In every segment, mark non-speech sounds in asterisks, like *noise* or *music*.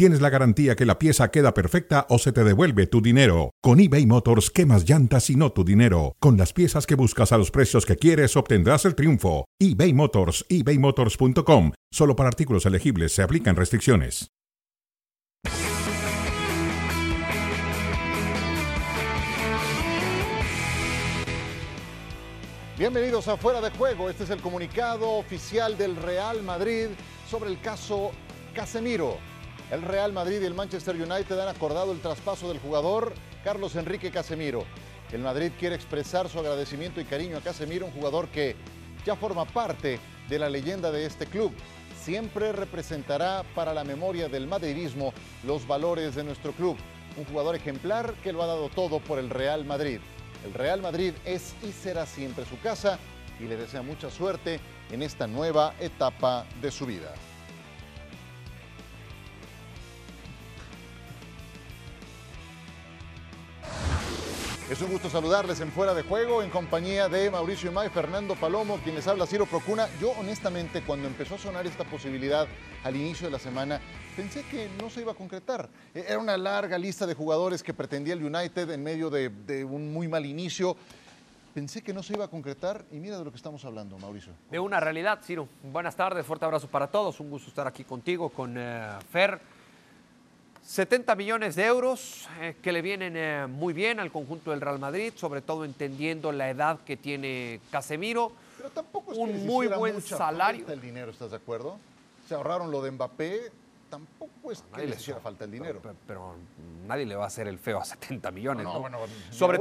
tienes la garantía que la pieza queda perfecta o se te devuelve tu dinero. Con eBay Motors quemas llantas y no tu dinero. Con las piezas que buscas a los precios que quieres obtendrás el triunfo. eBay Motors, ebaymotors.com. Solo para artículos elegibles se aplican restricciones. Bienvenidos a Fuera de Juego. Este es el comunicado oficial del Real Madrid sobre el caso Casemiro. El Real Madrid y el Manchester United han acordado el traspaso del jugador Carlos Enrique Casemiro. El Madrid quiere expresar su agradecimiento y cariño a Casemiro, un jugador que ya forma parte de la leyenda de este club. Siempre representará para la memoria del madridismo los valores de nuestro club. Un jugador ejemplar que lo ha dado todo por el Real Madrid. El Real Madrid es y será siempre su casa y le desea mucha suerte en esta nueva etapa de su vida. Es un gusto saludarles en Fuera de Juego en compañía de Mauricio Imay, Fernando Palomo, quien les habla Ciro Procuna. Yo honestamente cuando empezó a sonar esta posibilidad al inicio de la semana, pensé que no se iba a concretar. E-, era una larga lista de jugadores que pretendía el United en medio de, un muy mal inicio. Pensé que no se iba a concretar y mira de lo que estamos hablando, Mauricio. De una realidad, Ciro. Buenas tardes, fuerte abrazo para todos. Un gusto estar aquí contigo, con eh, Fer. 70 millones de euros eh, que le vienen eh, muy bien al conjunto del Real Madrid, sobre todo entendiendo la edad que tiene Casemiro. Pero tampoco es Un que muy buen mucha salario. falta el dinero, ¿estás de acuerdo? Se ahorraron lo de Mbappé, tampoco es que le- hiciera falta el dinero. Pero, pero nadie le va a hacer el feo a 70 millones. No, ¿no? bueno,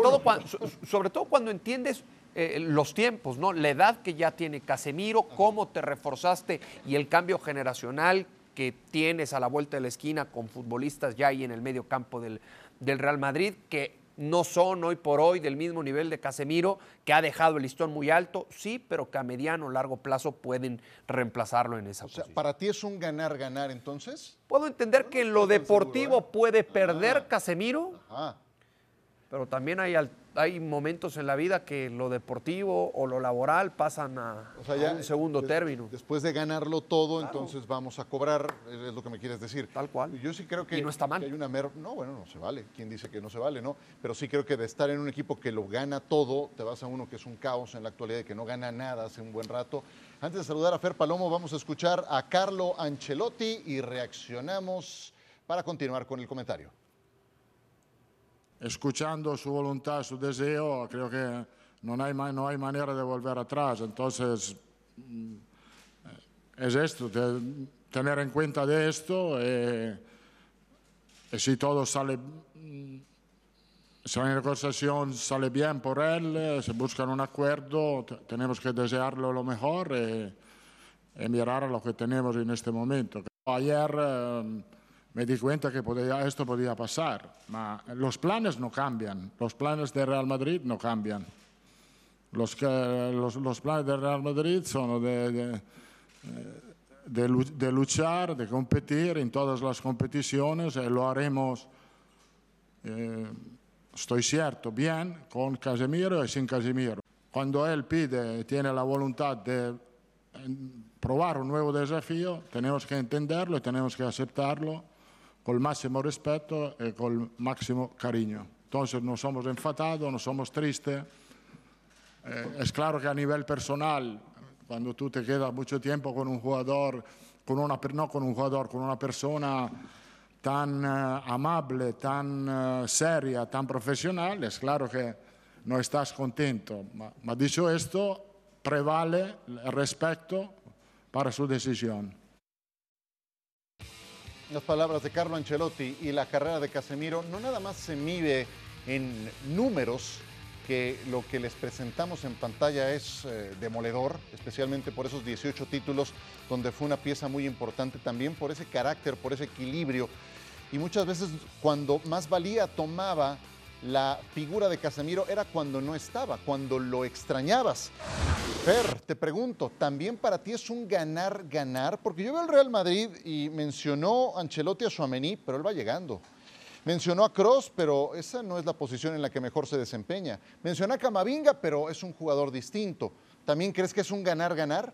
todo cuando, sobre todo cuando entiendes eh, los tiempos, ¿no? La edad que ya tiene Casemiro, cómo te reforzaste y el cambio generacional que tienes a la vuelta de la esquina con futbolistas ya ahí en el medio campo del, del Real Madrid, que no son hoy por hoy del mismo nivel de Casemiro, que ha dejado el listón muy alto, sí, pero que a mediano o largo plazo pueden reemplazarlo en esa O sea, posición. ¿para ti es un ganar-ganar entonces? Puedo entender que en lo seguro, deportivo ¿eh? puede perder Casemiro, Ah, pero también hay, hay momentos en la vida que lo deportivo o lo laboral pasan a, o sea, a ya un segundo término. Después de ganarlo todo, entonces vamos a cobrar, es lo que me quieres decir. Tal cual. Yo sí creo que, Y no está mal. que hay una mer- No, bueno, no se vale. ¿Quién dice que no se vale, no? Pero sí creo que de estar en un equipo que lo gana todo, te vas a uno que es un caos en la actualidad y que no gana nada hace un buen rato. Antes de saludar a Fer Palomo, vamos a escuchar a Carlo Ancelotti y reaccionamos para continuar con el comentario. Escuchando su voluntad, su deseo, creo que no hay, no hay manera de volver atrás. Entonces, mm, es esto, te- tener en cuenta de esto. eh, y si todo sale, mm, si la negociación sale bien por él, eh, se busca un acuerdo, te- tenemos que desearlo lo mejor eh, y mirar a lo que tenemos en este momento. Ayer eh, me di cuenta que podía- esto podía pasar, ma los planes no cambian, los planes de Real Madrid no cambian. Los, que- los, los planes de Real Madrid son de, de, eh, de de luchar, de competir en todas las competiciones y lo haremos, eh, estoy cierto, bien con Casemiro y sin Casemiro. Cuando él pide, tiene la voluntad de probar un nuevo desafío, tenemos que entenderlo y tenemos que aceptarlo con el máximo respeto y con el máximo cariño. Entonces no somos enfadados, no somos tristes. Eh, es claro que a nivel personal, cuando tú te quedas mucho tiempo con un jugador, con una, no con un jugador, con una persona tan eh, amable, tan eh, seria, tan profesional, es claro que no estás contento. Ma, ma dicho esto, prevale el respeto para su decisión. Las palabras de Carlo Ancelotti y la carrera de Casemiro no nada más se mide en números, que lo que les presentamos en pantalla es eh, demoledor, especialmente por esos 18 títulos donde fue una pieza muy importante, también por ese carácter, por ese equilibrio. Y muchas veces cuando más valía tomaba la figura de Casemiro era cuando no estaba, cuando lo extrañabas. Fer, te pregunto, ¿también para ti es un ganar-ganar? Porque yo veo el Real Madrid y mencionó Ancelotti a Suamení, pero él va llegando. Mencionó a Cross, pero esa no es la posición en la que mejor se desempeña. Mencionó a Camavinga, pero es un jugador distinto. ¿También crees que es un ganar-ganar?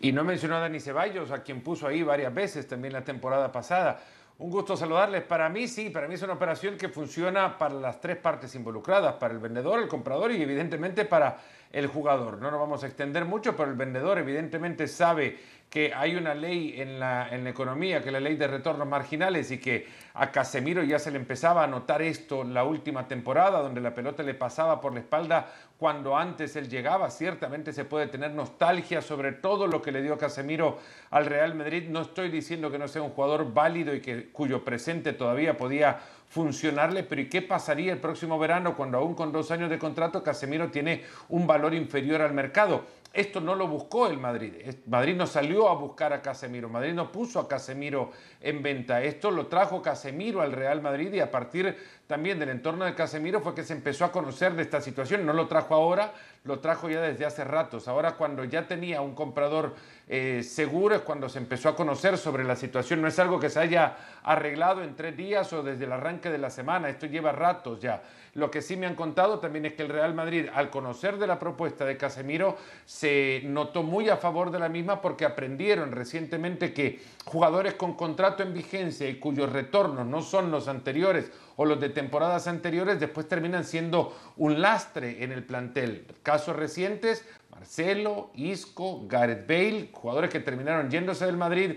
Y no mencionó a Dani Ceballos, a quien puso ahí varias veces también la temporada pasada. Un gusto saludarles. Para mí sí, para mí es una operación que funciona para las tres partes involucradas, para el vendedor, el comprador y evidentemente para el jugador. No nos vamos a extender mucho, pero el vendedor evidentemente sabe que hay una ley en la, en la economía, que es la ley de retornos marginales y que a Casemiro ya se le empezaba a notar esto la última temporada, donde la pelota le pasaba por la espalda cuando antes él llegaba. Ciertamente se puede tener nostalgia sobre todo lo que le dio Casemiro al Real Madrid. No estoy diciendo que no sea un jugador válido y que, cuyo presente todavía podía funcionarle, pero ¿y qué pasaría el próximo verano cuando aún con dos años de contrato Casemiro tiene un valor inferior al mercado? Esto no lo buscó el Madrid. Madrid no salió a buscar a Casemiro. Madrid no puso a Casemiro en venta. Esto lo trajo Casemiro al Real Madrid y a partir también del entorno de Casemiro fue que se empezó a conocer de esta situación. No lo trajo ahora, lo trajo ya desde hace ratos. Ahora cuando ya tenía un comprador eh, seguro es cuando se empezó a conocer sobre la situación. No es algo que se haya arreglado en tres días o desde el arranque de la semana. Esto lleva ratos ya. Lo que sí me han contado también es que el Real Madrid, al conocer de la propuesta de Casemiro, se notó muy a favor de la misma porque aprendieron recientemente que jugadores con contrato en vigencia y cuyos retornos no son los anteriores o los de temporadas anteriores, después terminan siendo un lastre en el plantel. Casos recientes, Marcelo, Isco, Gareth Bale, jugadores que terminaron yéndose del Madrid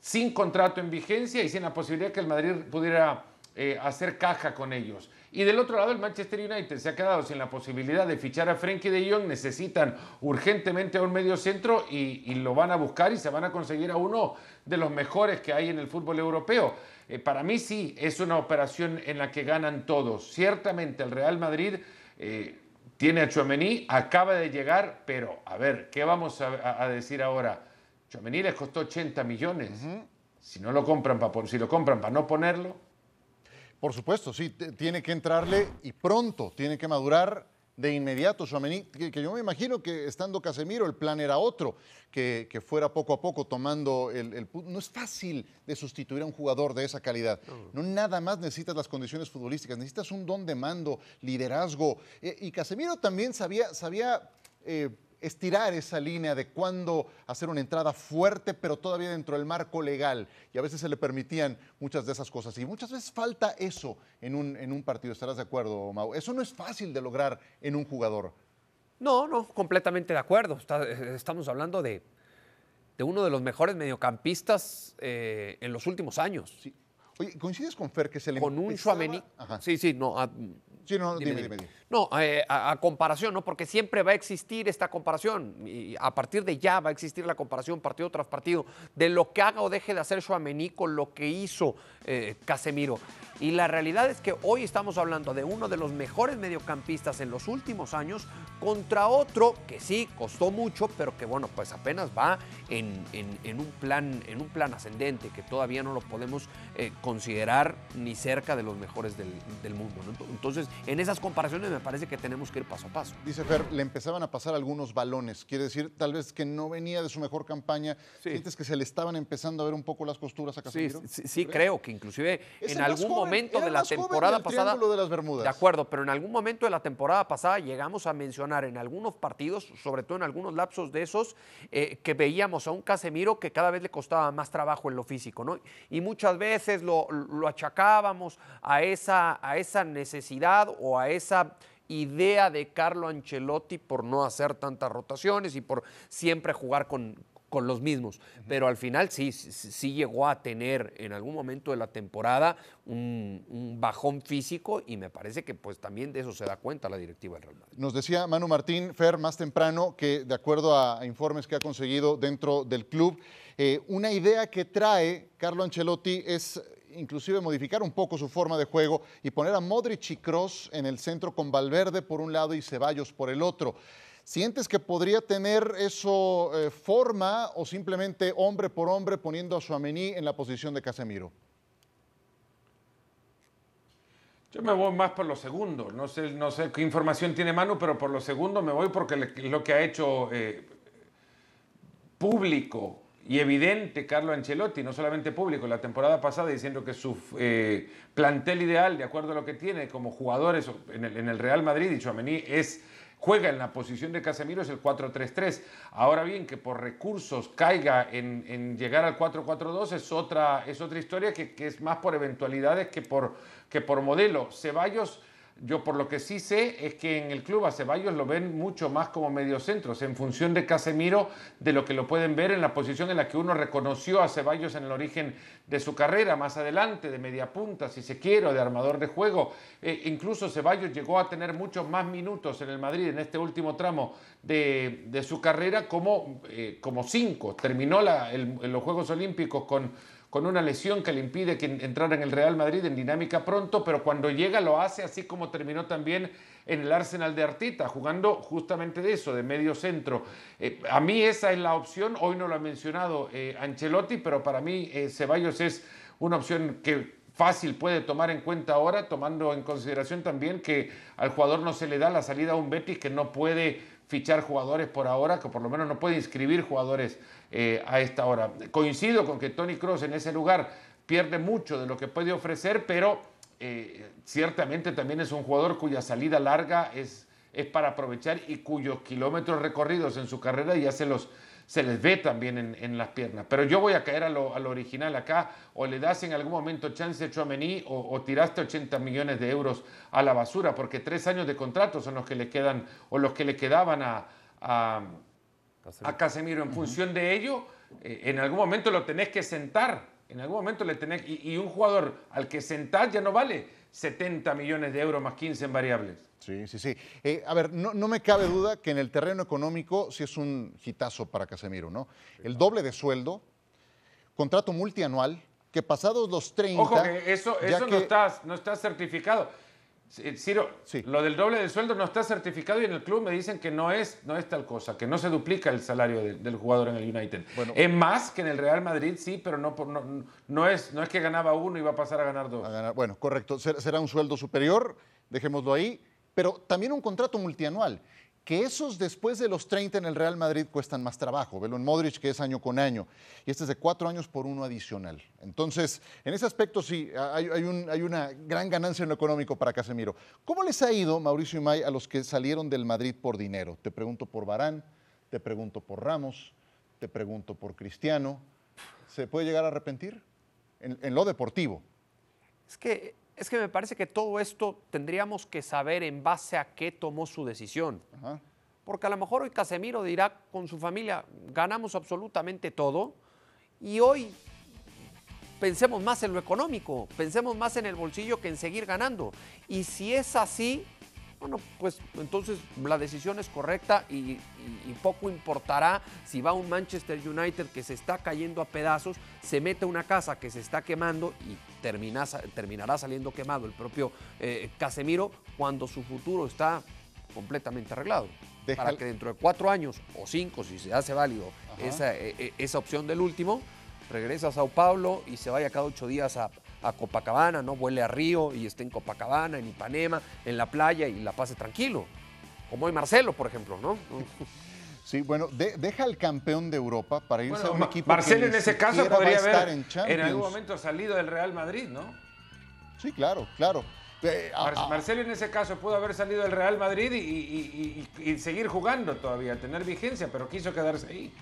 sin contrato en vigencia y sin la posibilidad que el Madrid pudiera eh, hacer caja con ellos. Y del otro lado, el Manchester United se ha quedado sin la posibilidad de fichar a Frenkie de Jong. Necesitan urgentemente a un medio centro y, lo van a buscar y se van a conseguir a uno de los mejores que hay en el fútbol europeo. Eh, para mí sí, es una operación en la que ganan todos. Ciertamente el Real Madrid eh, tiene a Chouameni, acaba de llegar, pero a ver, ¿qué vamos a, decir ahora? Chouameni les costó 80 millones. Si no lo compran para si lo compran para no ponerlo, por supuesto, sí, tiene que entrarle y pronto, tiene que madurar de inmediato Suamení, que, yo me imagino que estando Casemiro el plan era otro, que, fuera poco a poco tomando el, No es fácil de sustituir a un jugador de esa calidad. No, nada más necesitas las condiciones futbolísticas, necesitas un don de mando, liderazgo. Eh, y Casemiro también sabía, sabía eh, estirar esa línea de cuándo hacer una entrada fuerte, pero todavía dentro del marco legal. Y a veces se le permitían muchas de esas cosas. Y muchas veces falta eso en un, en un partido. ¿Estarás de acuerdo, Mau? Eso no es fácil de lograr en un jugador. No, no, completamente de acuerdo. Eh, estamos hablando de, de uno de los mejores mediocampistas eh, en los últimos años. Sí. Oye, ¿coincides con Fer que se le Con un Chouameni. Sí, sí, no. sí, no, dime, dime. No, eh, a, comparación, ¿no? Porque siempre va a existir esta comparación. Y a partir de ya va a existir la comparación partido tras partido de lo que haga o deje de hacer Chouameni con lo que hizo eh, Casemiro. Y la realidad es que hoy estamos hablando de uno de los mejores mediocampistas en los últimos años contra otro que sí costó mucho, pero que bueno, pues apenas va en, un, plan, en un plan ascendente, que todavía no lo podemos eh, considerar ni cerca de los mejores del, mundo. Entonces, en esas comparaciones me parece que tenemos que ir paso a paso. Dice Fer, le empezaban a pasar algunos balones. Quiere decir, tal vez que no venía de su mejor campaña. ¿Sientes que se le estaban empezando a ver un poco las costuras a Casemiro? Sí, sí, creo que inclusive en algún momento momento de la temporada pasada. De, las Bermudas. de acuerdo, pero en algún momento de la temporada pasada llegamos a mencionar en algunos partidos, sobre todo en algunos lapsos de esos, eh, que veíamos a un Casemiro que cada vez le costaba más trabajo en lo físico, ¿no? Y muchas veces lo, lo achacábamos a esa, a esa necesidad o a esa idea de Carlo Ancelotti por no hacer tantas rotaciones y por siempre jugar con, con los mismos. Pero al final sí, sí, llegó a tener en algún momento de la temporada un, bajón físico y me parece que pues también de eso se da cuenta la directiva del Real Madrid. Nos decía Manu Martín Fer más temprano que de acuerdo a, informes que ha conseguido dentro del club, eh, una idea que trae Carlo Ancelotti es inclusive modificar un poco su forma de juego y poner a Modric y Cross en el centro con Valverde por un lado y Ceballos por el otro. ¿Sientes que podría tener eso eh, forma o simplemente hombre por hombre poniendo a Suamení en la posición de Casemiro? Yo me voy más por los segundos. No sé, no sé qué información tiene Manu, pero por los segundos me voy porque lo que ha hecho eh, público y evidente Carlo Ancelotti, no solamente público, la temporada pasada diciendo que su eh, plantel ideal, de acuerdo a lo que tiene como jugadores en el, Real Madrid, y Chouameni es juega en la posición de Casemiro es el 4-3-3. Ahora bien, que por recursos caiga en, llegar al 4-4-2 es otra, es otra historia que, que, es más por eventualidades que por, que por modelo. Ceballos yo por lo que sí sé es que en el club a Ceballos lo ven mucho más como mediocentros, en función de Casemiro, de lo que lo pueden ver en la posición en la que uno reconoció a Ceballos en el origen de su carrera, más adelante, de media punta, si se quiere, de armador de juego. Eh, incluso Ceballos llegó a tener muchos más minutos en el Madrid en este último tramo de, su carrera como, eh, como cinco. Terminó en los Juegos Olímpicos con con una lesión que le impide que entrar en el Real Madrid en dinámica pronto, pero cuando llega lo hace así como terminó también en el Arsenal de Artita, jugando justamente de eso, de medio centro. Eh, a mí esa es la opción, hoy no lo ha mencionado eh, Ancelotti, pero para mí eh, Ceballos es una opción que fácil puede tomar en cuenta ahora, tomando en consideración también que al jugador no se le da la salida a un Betis que no puede fichar jugadores por ahora, que por lo menos no puede inscribir jugadores eh, a esta hora. Coincido con que Tony Cross en ese lugar pierde mucho de lo que puede ofrecer, pero eh, ciertamente también es un jugador cuya salida larga es, es para aprovechar y cuyos kilómetros recorridos en su carrera ya se los se les ve también en, las piernas. Pero yo voy a caer a lo, original acá, o le das en algún momento chance a Chouameni o, o, tiraste 80 millones de euros a la basura, porque tres años de contrato son los que le quedan o los que le quedaban a, a Casemiro. En función de ello, eh, en algún momento lo tenés que sentar. En algún momento le tenés. Y, un jugador al que sentar ya no vale 70 millones de euros más 15 en variables. Sí, sí, sí. Eh, a ver, no, me cabe duda que en el terreno económico sí es un hitazo para Casemiro, ¿no? El doble de sueldo, contrato multianual, que pasados los 30. Ojo, que eso, eso no, está, no está certificado. Ciro, lo del doble de sueldo no está certificado y en el club me dicen que no es, no es tal cosa, que no se duplica el salario del jugador en el United. es más que en el Real Madrid, sí, pero no, no, no, es, no es que ganaba uno y va a pasar a ganar dos. bueno, correcto. Será un sueldo superior, dejémoslo ahí, pero también un contrato multianual que esos después de los 30 en el Real Madrid cuestan más trabajo. Velo en Modric, que es año con año, y este es de cuatro años por uno adicional. Entonces, en ese aspecto sí, hay, una gran ganancia en lo económico para Casemiro. ¿Cómo les ha ido, Mauricio y May, a los que salieron del Madrid por dinero? Te pregunto por Barán, te pregunto por Ramos, te pregunto por Cristiano. ¿Se puede llegar a arrepentir? En, lo deportivo. Es que es que me parece que todo esto tendríamos que saber en base a qué tomó su decisión. Porque a lo mejor hoy Casemiro dirá con su familia, ganamos absolutamente todo y hoy pensemos más en lo económico, pensemos más en el bolsillo que en seguir ganando. Y si es así, bueno, pues entonces la decisión es correcta y, poco importará si va un Manchester United que se está cayendo a pedazos, se mete a una casa que se está quemando y terminará saliendo quemado el propio eh, Casemiro cuando su futuro está completamente arreglado. Para que dentro de cuatro años o cinco, si se hace válido esa, e, e, esa opción del último, regresa a Sao Paulo y se vaya cada ocho días a, a Copacabana, ¿no? Vuele a Río y esté en Copacabana, en Ipanema, en la playa y la pase tranquilo. Como hoy Marcelo, por ejemplo, ¿no? *laughs* Sí, bueno, deja al campeón de Europa para irse a un equipo Marcelo en ese caso podría haber en, algún momento salido del Real Madrid, ¿no? Sí, claro, claro. Eh, Marcelo en ese caso pudo haber salido del Real Madrid y seguir jugando todavía, tener vigencia, pero quiso quedarse ahí.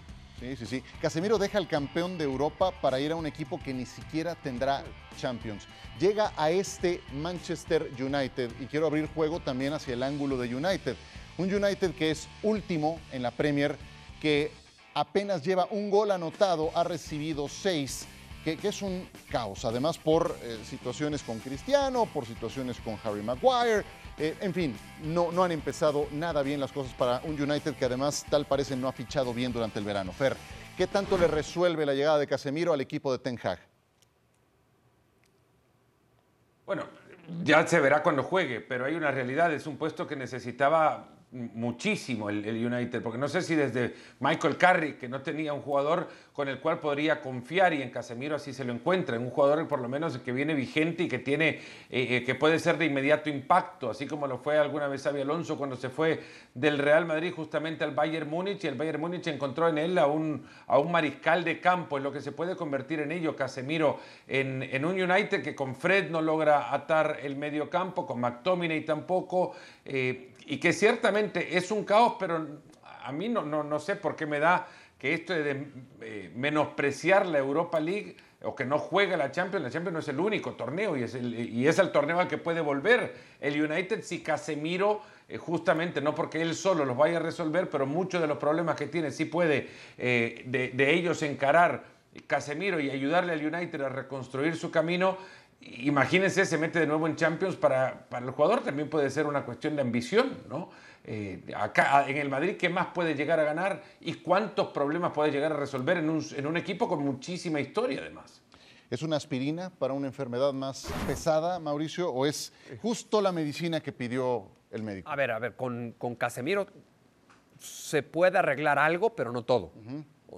Sí, sí, sí. Casemiro deja al campeón de Europa para ir a un equipo que ni siquiera tendrá Champions. Llega a este Manchester United y quiero abrir juego también hacia el ángulo de United. Un United que es último en la Premier, que apenas lleva un gol anotado, ha recibido seis, que, es un caos. Además por eh, situaciones con Cristiano, por situaciones con Harry Maguire, eh, en fin, no, no han empezado nada bien las cosas para un United que además tal parece no ha fichado bien durante el verano. Fer, ¿qué tanto le resuelve la llegada de Casemiro al equipo de Ten Hag? Bueno, ya se verá cuando juegue, pero hay una realidad, es un puesto que necesitaba muchísimo el, United, porque no sé si desde Michael Carrick, que no tenía un jugador con el cual podría confiar y en Casemiro así se lo encuentra, un jugador por lo menos que viene vigente y que tiene, eh, eh, que puede ser de inmediato impacto, así como lo fue alguna vez Xavi Alonso cuando se fue del Real Madrid justamente al Bayern Múnich y el Bayern Múnich encontró en él a un, a un mariscal de campo, en lo que se puede convertir en ello Casemiro en, en un United que con Fred no logra atar el medio campo, con McTominay tampoco. Eh, y que ciertamente es un caos, pero a mí no, no, no sé por qué me da que esto de eh, menospreciar la Europa League o que no juega la Champions, la Champions no es el único torneo y es el, y es el torneo al que puede volver. El United si Casemiro, eh, justamente no porque él solo los vaya a resolver, pero muchos de los problemas que tiene sí puede eh, de, de, ellos encarar Casemiro y ayudarle al United a reconstruir su camino, imagínense, se mete de nuevo en Champions, para, para, el jugador también puede ser una cuestión de ambición, ¿no? Eh, acá en el Madrid, ¿qué más puede llegar a ganar y cuántos problemas puede llegar a resolver en un, en un equipo con muchísima historia además? ¿Es una aspirina para una enfermedad más pesada, Mauricio, o es justo la medicina que pidió el médico? A ver, a ver, con, con Casemiro se puede arreglar algo, pero no todo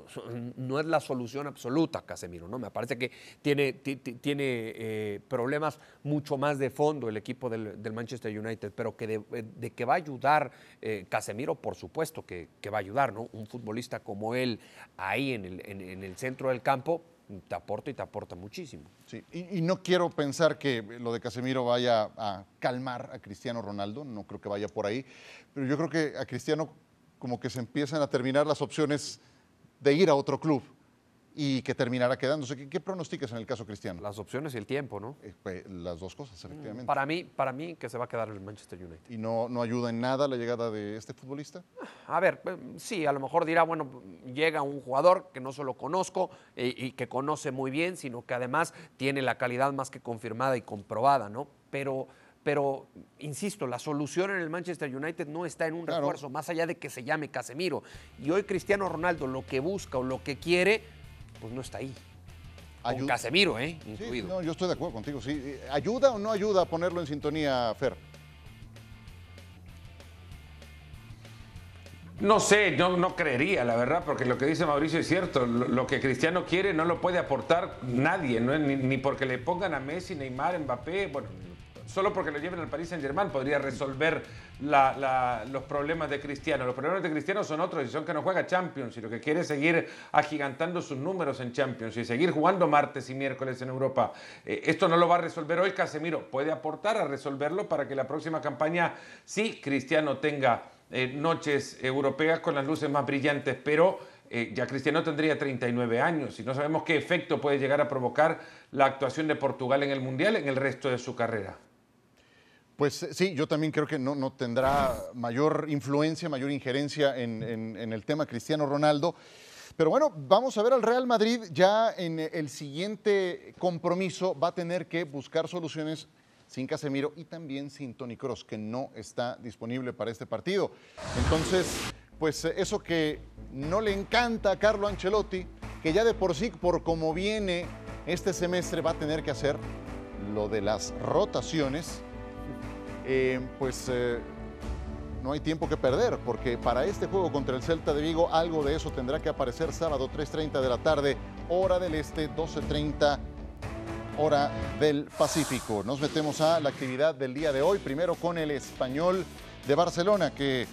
*laughs* no es la solución absoluta, Casemiro, ¿no? Me parece que tiene, tiene eh, problemas mucho más de fondo el equipo del, Manchester United, pero que de, que va a ayudar eh, Casemiro, por supuesto que, va a ayudar, ¿no? Un futbolista como él ahí en el, en, el centro del campo, te aporta y te aporta muchísimo. Sí, y, no quiero pensar que lo de Casemiro vaya a calmar a Cristiano Ronaldo, no creo que vaya por ahí, pero yo creo que a Cristiano como que se empiezan a terminar las opciones de ir a otro club y que terminará quedándose. ¿Qué, qué pronosticas en el caso cristiano? Las opciones y el tiempo, ¿no? Eh, pues, las dos cosas, mm, efectivamente. Para mí, para mí que se va a quedar en el Manchester United. ¿Y no, no ayuda en nada la llegada de este futbolista? A ver, eh, sí, a lo mejor dirá, bueno, llega un jugador que no solo conozco eh, y que conoce muy bien, sino que además tiene la calidad más que confirmada y comprobada, ¿no? Pero pero insisto, la solución en el Manchester United no está en un refuerzo, más allá de que se llame Casemiro. Y hoy Cristiano Ronaldo lo que busca o lo que quiere, pues no está ahí. Con Casemiro, ¿eh? Incluido. no, yo estoy de acuerdo contigo, sí. ¿Ayuda o no ayuda a ponerlo en sintonía, Fer? No sé, yo no creería, la verdad, porque lo que dice Mauricio es cierto. Lo, que Cristiano quiere no lo puede aportar nadie, ¿no? ni, ni porque le pongan a Messi, Neymar, Mbappé, bueno, solo porque lo lleven al Paris Saint Germain podría resolver los problemas de Cristiano. Los problemas de Cristiano son otros y son que no juega Champions y lo que quiere seguir agigantando sus números en Champions y seguir jugando martes y miércoles en Europa. Eh, esto no lo va a resolver hoy Casemiro, puede aportar a resolverlo para que la próxima campaña sí Cristiano tenga eh, noches europeas con las luces más brillantes, pero eh, ya Cristiano tendría 39 años y no sabemos qué efecto puede llegar a provocar la actuación de Portugal en el Mundial en el resto de su carrera. Pues eh, sí, yo también creo que no, no tendrá mayor influencia, mayor injerencia en, el tema Cristiano Ronaldo. Pero bueno, vamos a ver al Real Madrid ya en el siguiente compromiso va a tener que buscar soluciones sin Casemiro y también sin Tony Cross, que no está disponible para este partido. Entonces, pues eh, eso que no le encanta a Carlo Ancelotti, que ya de por sí, por como viene este semestre, va a tener que hacer lo de las rotaciones eh, pues eh, no hay tiempo que perder, porque para este juego contra el Celta de Vigo algo de eso tendrá que aparecer sábado 3.30 de la tarde, hora del este, 12.30 hora del Pacífico. Nos metemos a la actividad del día de hoy, primero con el español de Barcelona, que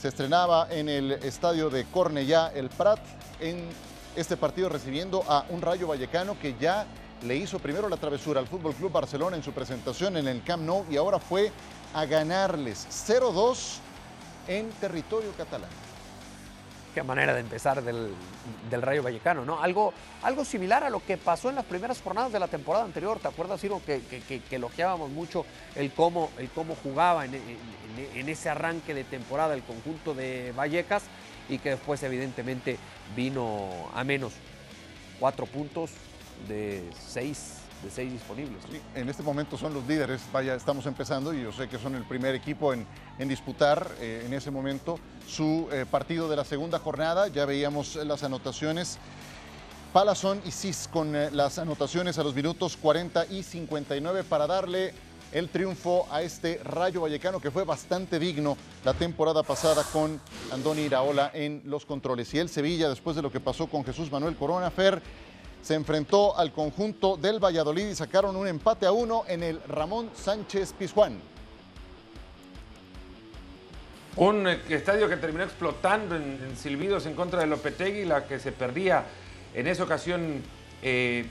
se estrenaba en el estadio de Cornellá, el Prat, en este partido recibiendo a un Rayo Vallecano que ya le hizo primero la travesura al Fútbol Club Barcelona en su presentación en el Camp Nou y ahora fue a ganarles 0-2 en territorio catalán. Qué manera de empezar del, Rayo Vallecano, ¿no? Algo, algo similar a lo que pasó en las primeras jornadas de la temporada anterior. ¿Te acuerdas, Ciro, que, que, elogiábamos mucho el cómo, el cómo jugaba en ese arranque de temporada el conjunto de Vallecas y que después, evidentemente, vino a menos? Cuatro puntos, de seis, de seis disponibles. en este momento son los líderes, vaya, estamos empezando y yo sé que son el primer equipo en, disputar eh, en ese momento su eh, partido de la segunda jornada. Ya veíamos las anotaciones. Palazón y Cis con eh, las anotaciones a los minutos 40 y 59 para darle el triunfo a este Rayo Vallecano que fue bastante digno la temporada pasada con Andoni Iraola en los controles. Y el Sevilla, después de lo que pasó con Jesús Manuel Corona Fer, se enfrentó al conjunto del Valladolid y sacaron un empate a uno en el Ramón Sánchez Pizjuán. Un eh, estadio que terminó explotando en, en silbidos en contra de Lopetegui, la que se perdía en esa ocasión eh,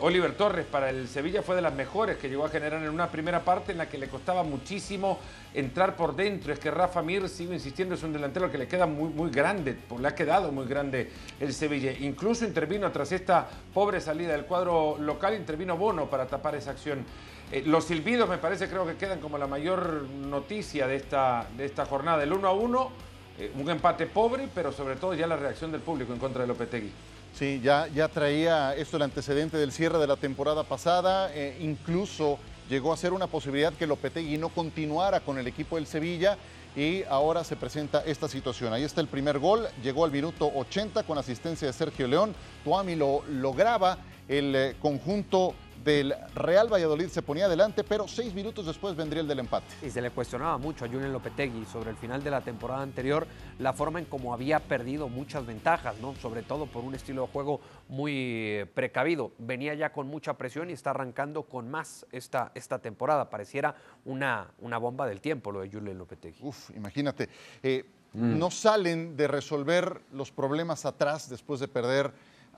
Oliver Torres para el Sevilla fue de las mejores que llegó a generar en una primera parte en la que le costaba muchísimo entrar por dentro. Es que Rafa Mir, sigo insistiendo, es un delantero que le queda muy, muy grande, le ha quedado muy grande el Sevilla. Incluso intervino tras esta pobre salida del cuadro local, intervino Bono para tapar esa acción. Eh, los silbidos me parece creo que quedan como la mayor noticia de esta, de esta jornada. El 1 a 1, eh, un empate pobre, pero sobre todo ya la reacción del público en contra de Lopetegui. Sí, ya, ya traía esto el antecedente del cierre de la temporada pasada, eh, incluso llegó a ser una posibilidad que Lopetegui no continuara con el equipo del Sevilla y ahora se presenta esta situación. Ahí está el primer gol, llegó al minuto 80 con asistencia de Sergio León, Tuami lo lograba, el eh, conjunto del Real Valladolid se ponía adelante, pero seis minutos después vendría el del empate. Y se le cuestionaba mucho a Julen Lopetegui sobre el final de la temporada anterior, la forma en cómo había perdido muchas ventajas, ¿no? Sobre todo por un estilo de juego muy eh, precavido. Venía ya con mucha presión y está arrancando con más esta, esta temporada. Pareciera una, una bomba del tiempo lo de Julen Lopetegui. Uf, imagínate. Eh, No salen de resolver los problemas atrás después de perder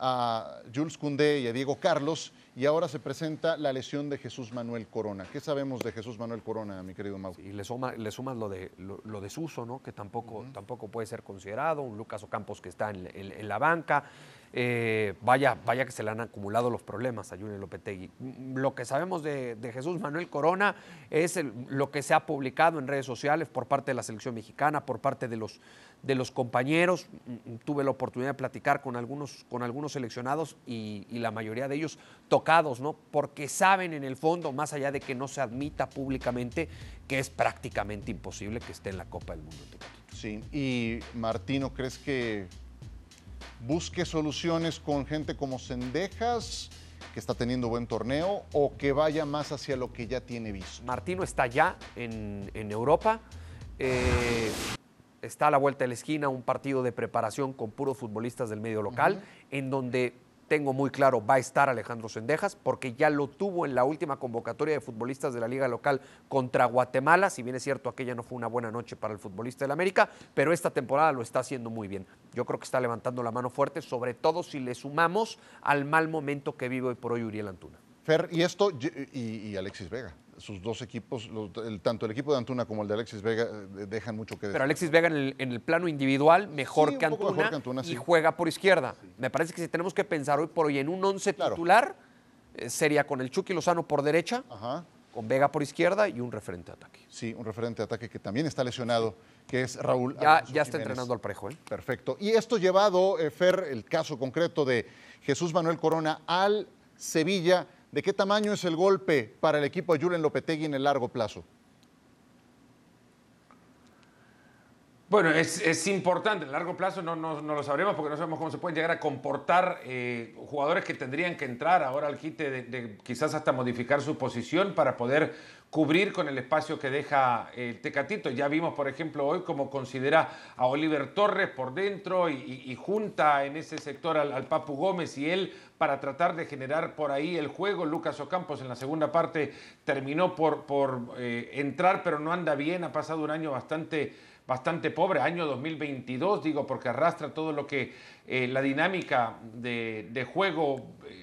a Jules Koundé y a Diego Carlos y ahora se presenta la lesión de Jesús Manuel Corona. ¿Qué sabemos de Jesús Manuel Corona, mi querido Mau? Y le, suma, le sumas lo de, lo, lo ¿no? que tampoco, tampoco puede ser considerado, un Lucas Ocampos que está en, en- en la banca. Eh, vaya, vaya que se le han acumulado los problemas a Junior Lopetegui. Mm, Lo que sabemos de, Jesús Manuel Corona es lo que se ha publicado en redes sociales por parte de la selección mexicana, por parte de los, de los compañeros. Mm, Tuve la oportunidad de platicar con algunos, con algunos seleccionados y, y la mayoría de ellos tocados, ¿no? Porque saben en el fondo, más allá de que no se admita públicamente, que es prácticamente imposible que esté en la Copa del Mundo. Sí, y Martino, ¿crees que busque soluciones con gente como Sendejas, que está teniendo buen torneo, o que vaya más hacia lo que ya tiene visto? Martino está ya en, en Europa. eh, está a la vuelta de la esquina un partido de preparación con puros futbolistas del medio local, en donde tengo muy claro va a estar Alejandro Sendejas, porque ya lo tuvo en la última convocatoria de futbolistas de la liga local contra Guatemala. Si bien es cierto, aquella no fue una buena noche para el futbolista del América, pero esta temporada lo está haciendo muy bien. Yo creo que está levantando la mano fuerte, sobre todo si le sumamos al mal momento que vive hoy por hoy Uriel Antuna. Fer, y esto, y, y Alexis Vega, sus dos equipos, los- el- tanto el equipo de Antuna como el de Alexis Vega, eh, dejan mucho que Pero decir. Alexis Vega en el, en el plano individual mejor, Sí, que, Antuna, mejor que Antuna, y sí. juega por izquierda. Me parece que si tenemos que pensar hoy por hoy en un once Claro. titular, eh, sería con el Chucky Lozano por derecha, Ajá. con Vega por izquierda y un referente de ataque. Sí, un referente de ataque que también está lesionado, que es Raúl. Ya, Alonso ya está Jiménez. entrenando al parejo. ¿eh? Perfecto. Y esto llevado, eh, Fer, el caso concreto de Jesús Manuel Corona al Sevilla, ¿de qué tamaño es el golpe para el equipo de Julen Lopetegui en el largo plazo? Bueno, es, es importante, en el largo plazo no, no- no lo sabremos porque no sabemos cómo se pueden llegar a comportar eh, jugadores que tendrían que entrar ahora al quite de quizás hasta modificar su posición para poder cubrir con el espacio que deja el Tecatito. Ya vimos, por ejemplo, hoy cómo considera a Oliver Torres por dentro y, junta en ese sector al, Papu Gómez y él para tratar de generar por ahí el juego. Lucas Ocampos en la segunda parte terminó por, por eh, entrar, pero no anda bien, ha pasado un año bastante bastante pobre, año 2022, digo, porque arrastra todo lo que eh, la dinámica de, de juego eh,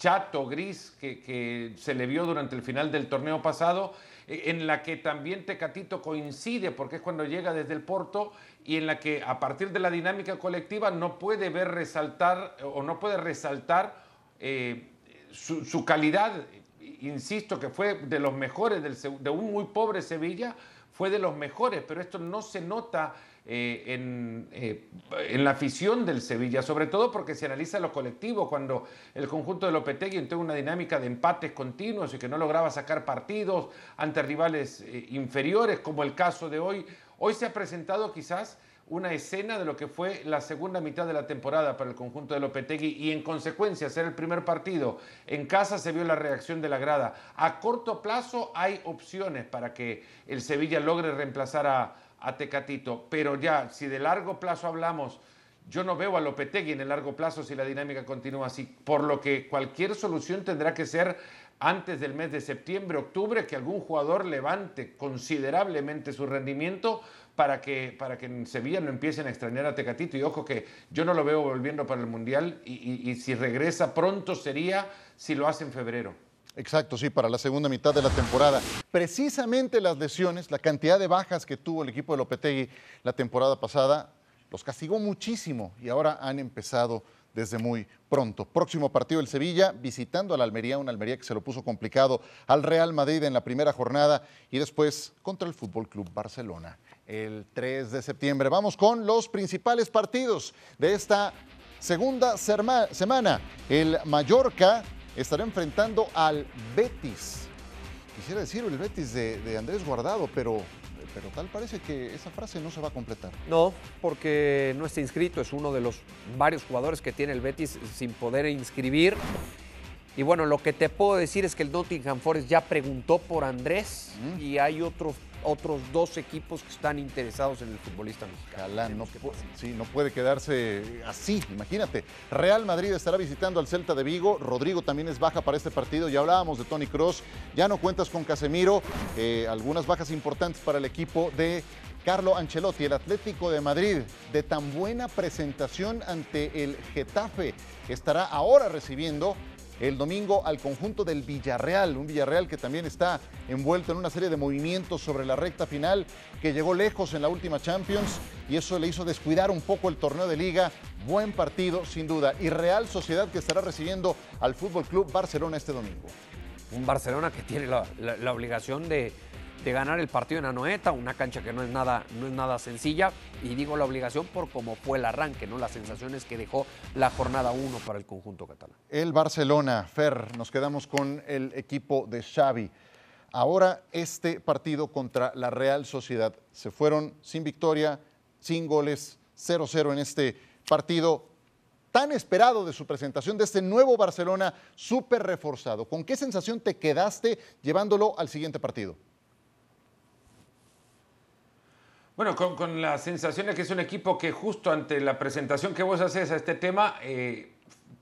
chato, gris, que, se le vio durante el final del torneo pasado, eh, en la que también Tecatito coincide, porque es cuando llega desde el Porto, y en la que a partir de la dinámica colectiva no puede ver resaltar o no puede resaltar eh, su, su calidad, insisto, que fue de los mejores del de un muy pobre Sevilla, fue de los mejores, pero esto no se nota eh, en, eh, en la afición del Sevilla, sobre todo porque se analiza lo colectivo, cuando el conjunto de Lopetegui entró en una dinámica de empates continuos y que no lograba sacar partidos ante rivales eh, inferiores, como el caso de hoy. Hoy se ha presentado quizás una escena de lo que fue la segunda mitad de la temporada para el conjunto de Lopetegui y en consecuencia ser el primer partido en casa se vio la reacción de la grada. A corto plazo hay opciones para que el Sevilla logre reemplazar a, a Tecatito, pero ya si de largo plazo hablamos, yo no veo a Lopetegui en el largo plazo si la dinámica continúa así, por lo que cualquier solución tendrá que ser antes del mes de septiembre, octubre, que algún jugador levante considerablemente su rendimiento para que, para que en Sevilla no empiecen a extrañar a Tecatito. Y ojo que yo no lo veo volviendo para el Mundial y, y si regresa pronto sería si lo hace en febrero. Exacto, sí, para la segunda mitad de la temporada. Precisamente las lesiones, la cantidad de bajas que tuvo el equipo de Lopetegui la temporada pasada, los castigó muchísimo y ahora han empezado desde muy pronto. Próximo partido el Sevilla visitando al Almería, una Almería que se lo puso complicado al Real Madrid en la primera jornada y después contra el Fútbol Club Barcelona el 3 de septiembre. Vamos con los principales partidos de esta segunda semana. El Mallorca estará enfrentando al Betis. Quisiera decir el Betis de, Andrés Guardado, pero pero tal parece que esa frase no se va a completar. No, porque no está inscrito, es uno de los varios jugadores que tiene el Betis sin poder inscribir. Y bueno, lo que te puedo decir es que el Nottingham Forest ya preguntó por Andrés y hay otros otros dos equipos que están interesados en el futbolista mexicano. no, sí, no puede quedarse así, imagínate. Real Madrid estará visitando al Celta de Vigo, Rodrigo también es baja para este partido, ya hablábamos de Tony Cross, ya no cuentas con Casemiro, eh, algunas bajas importantes para el equipo de Carlo Ancelotti, el Atlético de Madrid, de tan buena presentación ante el Getafe, estará ahora recibiendo el domingo al conjunto del Villarreal, un Villarreal que también está envuelto en una serie de movimientos sobre la recta final, que llegó lejos en la última Champions y eso le hizo descuidar un poco el torneo de liga. Buen partido, sin duda. Y Real Sociedad que estará recibiendo al Fútbol Club Barcelona este domingo. Un Barcelona que tiene la obligación de de ganar el partido en Anoeta, una cancha que no es nada, no es nada sencilla, y digo la obligación por cómo fue el arranque, ¿no? Las sensaciones que dejó la jornada 1 para el conjunto catalán. El Barcelona, Fer, nos quedamos con el equipo de Xavi. Ahora este partido contra la Real Sociedad. Se fueron sin victoria, sin goles, 0-0 en este partido tan esperado de su presentación de este nuevo Barcelona súper reforzado. ¿Con qué sensación te quedaste llevándolo al siguiente partido? Bueno, con, la sensación de que es un equipo que justo ante la presentación que vos haces a este tema, eh,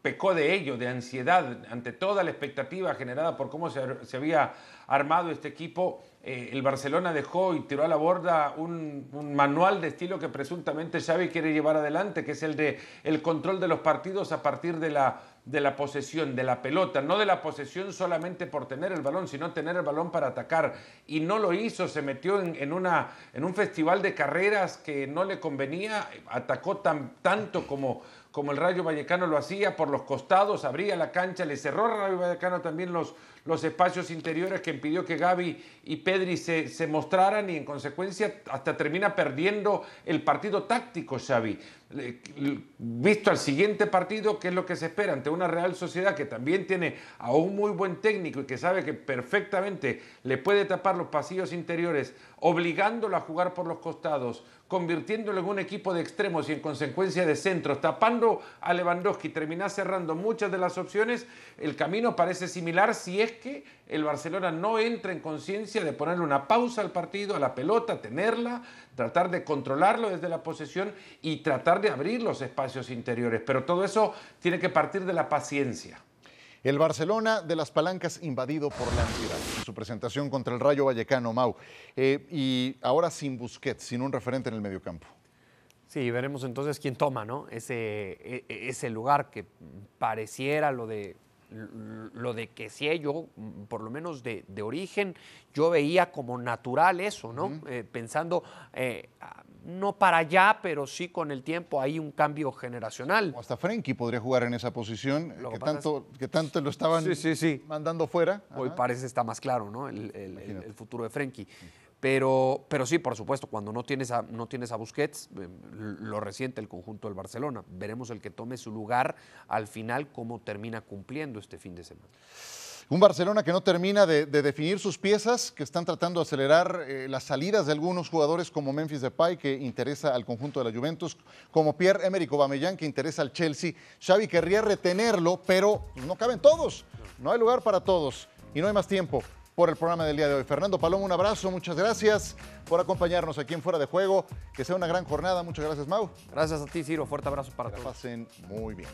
pecó de ello, de ansiedad, ante toda la expectativa generada por cómo se, había armado este equipo. Eh, el Barcelona dejó y tiró a la borda un, un, manual de estilo que presuntamente Xavi quiere llevar adelante, que es el de el control de los partidos a partir de la de la posesión, de la pelota, no de la posesión solamente por tener el balón, sino tener el balón para atacar. Y no lo hizo, se metió en, una, en un festival de carreras que no le convenía, atacó tan, tanto como, como el Rayo Vallecano lo hacía por los costados, abría la cancha, le cerró al Rayo Vallecano también los, los espacios interiores que impidió que Gaby y Pedri se, se mostraran y en consecuencia hasta termina perdiendo el partido táctico Xavi. Visto al siguiente partido, ¿qué es lo que se espera ante una Real Sociedad que también tiene a un muy buen técnico y que sabe que perfectamente le puede tapar los pasillos interiores, obligándolo a jugar por los costados, convirtiéndolo en un equipo de extremos y en consecuencia de centros, tapando a Lewandowski, termina cerrando muchas de las opciones, el camino parece similar si es que el Barcelona no entra en conciencia de ponerle una pausa al partido, a la pelota, tenerla, tratar de controlarlo desde la posesión y tratar de abrir los espacios interiores. Pero todo eso tiene que partir de la paciencia. El Barcelona de las palancas invadido por la ansiedad en su presentación contra el Rayo Vallecano, Mau. Eh, y ahora sin Busquets, sin un referente en el mediocampo. Sí, veremos entonces quién toma ¿no? ese, e, e, ese lugar que pareciera lo de lo de que si yo, por lo menos de, origen, yo veía como natural eso, ¿no? Eh, pensando, eh, no para allá, pero sí con el tiempo hay un cambio generacional. hasta Frenkie podría jugar en esa posición, que, tanto, que tanto lo estaban mandando fuera. Hoy parece está más claro, ¿no? El, el futuro de Frenkie. Pero, pero sí, por supuesto, cuando no tienes a, no tienes a Busquets, eh, lo resiente el conjunto del Barcelona. Veremos el que tome su lugar al final, cómo termina cumpliendo este fin de semana. Un Barcelona que no termina de, definir sus piezas, que están tratando de acelerar eh, las salidas de algunos jugadores como Memphis Depay, que interesa al conjunto de la Juventus, como Pierre-Emerick Aubameyang, que interesa al Chelsea. Xavi querría retenerlo, pero no caben todos. No hay lugar para todos y no hay más tiempo por el programa del día de hoy. Fernando Paloma, un abrazo, muchas gracias por acompañarnos aquí en Fuera de Juego. Que sea una gran jornada. Muchas gracias, Mau. Gracias a ti, Ciro. Fuerte abrazo para que todos. pasen muy bien.